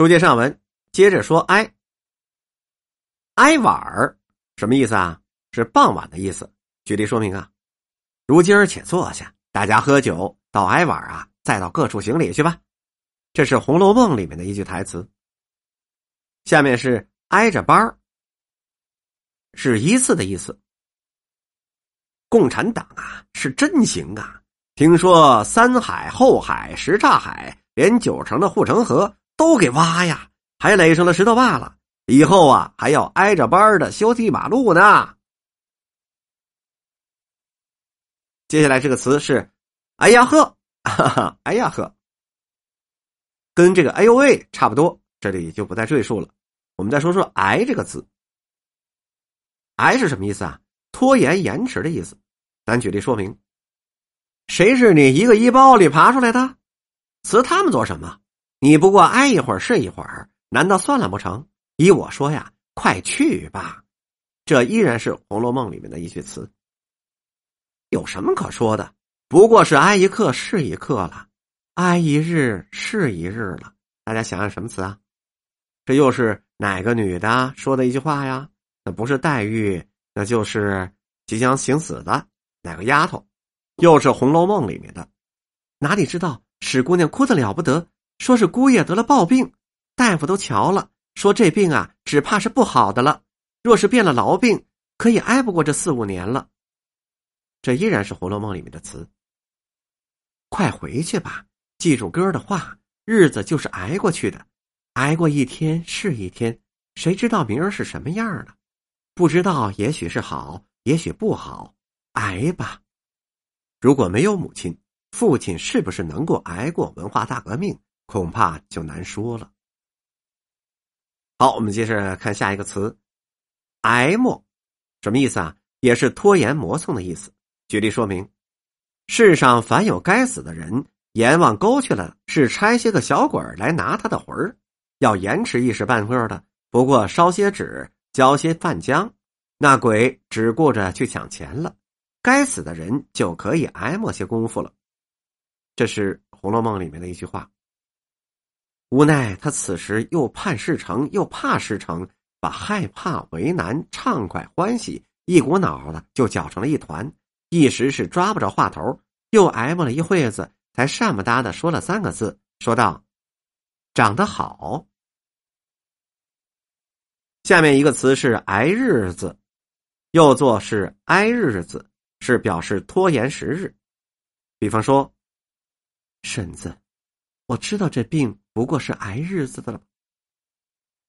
书接上文，接着说挨。挨晚儿什么意思啊？是傍晚的意思。举例说明啊，如今儿且坐下，大家喝酒，到挨晚啊，再到各处行礼去吧。这是《红楼梦》里面的一句台词。下面是挨着班儿，是一次的意思。共产党啊，是真行啊！听说三海、后海、什刹海，连九成的护城河都给挖呀，还垒上了石头坝了。以后啊，还要挨着班的修地马路呢。接下来这个词是“哎呀呵”，哈哈，哎呀呵，跟这个“哎呦喂”差不多，这里就不再赘述了。我们再说说“癌”这个词，“癌”是什么意思啊？拖延、延迟的意思。咱举例说明：谁是你一个衣包里爬出来的？辞他们做什么？你不过挨一会儿是一会儿，难道算了不成？依我说呀，快去吧！这依然是《红楼梦》里面的一句词。有什么可说的？不过是挨一刻是一刻了，挨一日是一日了。大家想想什么词啊？这又是哪个女的说的一句话呀？那不是黛玉，那就是即将行死的哪个丫头？又是《红楼梦》里面的。哪里知道史姑娘哭的了不得，说是姑爷得了暴病，大夫都瞧了，说这病啊，只怕是不好的了。若是变了痨病，可以挨不过这四五年了。这依然是《红楼梦》里面的词。快回去吧，记住哥的话，日子就是挨过去的，挨过一天是一天，谁知道明儿是什么样呢？不知道，也许是好，也许不好，挨吧。如果没有母亲，父亲是不是能够挨过文化大革命，恐怕就难说了。好，我们接着看下一个词，“挨磨”，什么意思啊？也是拖延磨蹭的意思。举例说明：世上凡有该死的人，阎王勾去了，是差些个小鬼来拿他的魂儿，要延迟一时半刻的。不过烧些纸，浇些饭浆，那鬼只顾着去抢钱了，该死的人就可以挨磨些功夫了。这是《红楼梦》里面的一句话。无奈他此时又盼事成，又怕事成，把害怕、为难、畅快、欢喜一股脑的就搅成了一团。一时是抓不着话头，又挨磨了一会子，才善不搭的说了三个字，说道：“长得好。”下面一个词是“挨日子”，又作是“挨日子”，是表示拖延时日。比方说：“婶子，我知道这病不过是挨日子的了。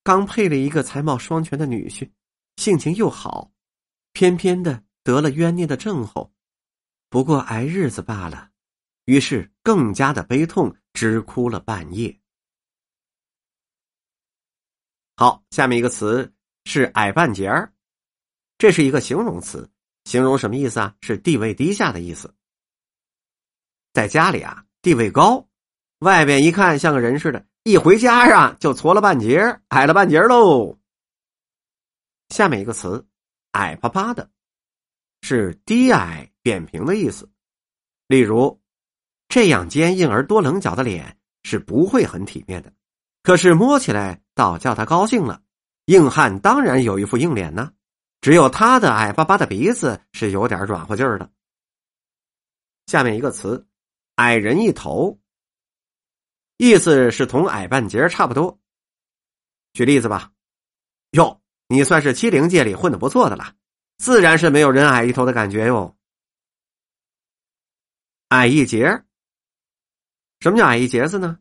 刚配了一个才貌双全的女婿，性情又好，偏偏的。”得了冤孽的症候，不过挨日子罢了，于是更加的悲痛，直哭了半夜。好，下面一个词是“矮半截儿”，这是一个形容词，形容什么意思啊？是地位低下的意思。在家里啊，地位高，外边一看像个人似的，一回家呀就矬了半截矮了半截喽。下面一个词“矮趴趴的”。是低矮扁平的意思，例如，这样坚硬而多棱角的脸是不会很体面的，可是摸起来倒叫他高兴了。硬汉当然有一副硬脸呢，只有他的矮巴巴的鼻子是有点软和劲儿的。下面一个词，矮人一头，意思是同矮半截差不多。举例子吧，哟，你算是欺凌界里混的不错的了。自然是没有人矮一头的感觉哟。矮一截什么叫矮一截子呢？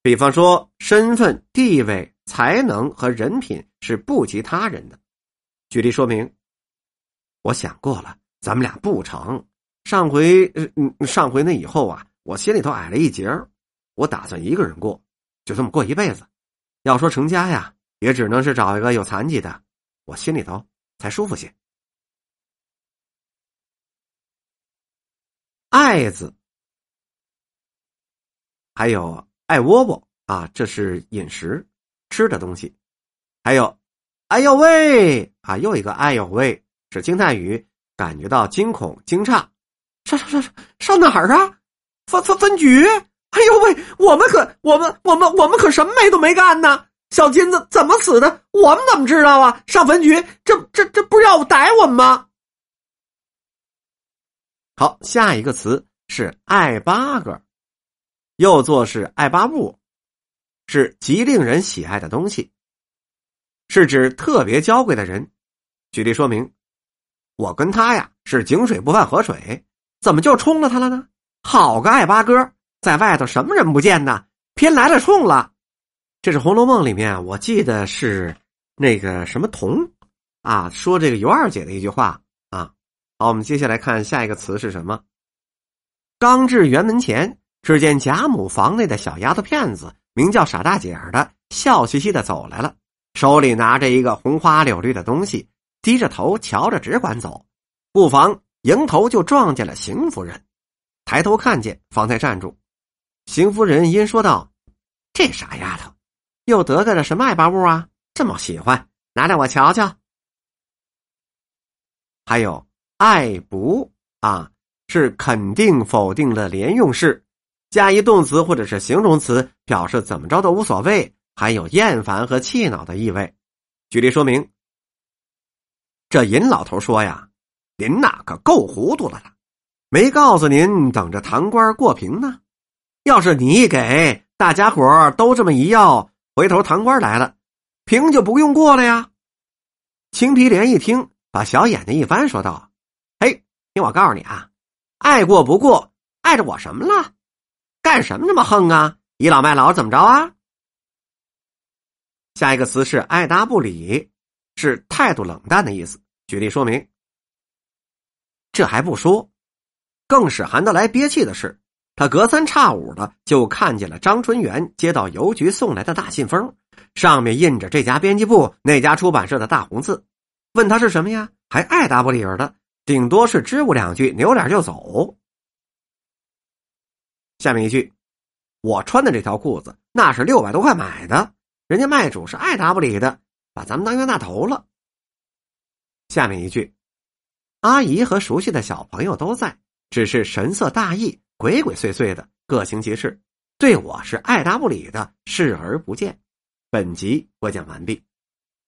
比方说，身份、地位、才能和人品是不及他人的。举例说明，我想过了，咱们俩不成。上回，嗯，上回那以后啊，我心里头矮了一截我打算一个人过，就这么过一辈子。要说成家呀，也只能是找一个有残疾的，我心里头才舒服些。艾子，还有艾窝窝啊，这是饮食吃的东西。还有，哎呦喂啊，又一个哎呦喂，是惊叹语，感觉到惊恐惊诧。上上上上上哪儿啊？分分分局？哎呦喂，我们可我们我们我们可什么没都没干呢！小金子怎么死的？我们怎么知道啊？上坟局，这这这不是要逮我们吗？好，下一个词是爱八个，又作是爱八物，是极令人喜爱的东西，是指特别娇贵的人。举例说明，我跟他呀是井水不犯河水，怎么就冲了他了呢？好个爱八哥，在外头什么人不见呢？偏来了冲了。这是《红楼梦》里面，我记得是那个什么童啊说这个尤二姐的一句话啊。好，我们接下来看下一个词是什么？刚至园门前，只见贾母房内的小丫头片子，名叫傻大姐儿的，笑嘻嘻的走来了，手里拿着一个红花柳绿的东西，低着头瞧着，只管走。不妨迎头就撞见了邢夫人，抬头看见，方才站住。邢夫人因说道：“这傻丫头。”又得罪了什么爱八物啊？这么喜欢，拿来我瞧瞧。还有爱不啊，是肯定否定的连用式，加一动词或者是形容词，表示怎么着都无所谓，含有厌烦和气恼的意味。举例说明，这尹老头说呀：“您呐可够糊涂的了，没告诉您等着堂官过评呢。要是你一给大家伙都这么一要。”回头堂官来了，评就不用过了呀。青皮莲一听，把小眼睛一翻，说道：“嘿，听我告诉你啊，爱过不过，碍着我什么了？干什么那么横啊？倚老卖老怎么着啊？”下一个词是爱答不理，是态度冷淡的意思。举例说明，这还不说，更使韩德来憋气的是。他隔三差五的就看见了张春元接到邮局送来的大信封，上面印着这家编辑部、那家出版社的大红字。问他是什么呀？还爱答不理的，顶多是支吾两句，扭脸就走。下面一句，我穿的这条裤子那是六百多块买的，人家卖主是爱答不理的，把咱们当冤大头了。下面一句，阿姨和熟悉的小朋友都在，只是神色大异。鬼鬼祟祟的，各行其事，对我是爱答不理的，视而不见。本集播讲完毕。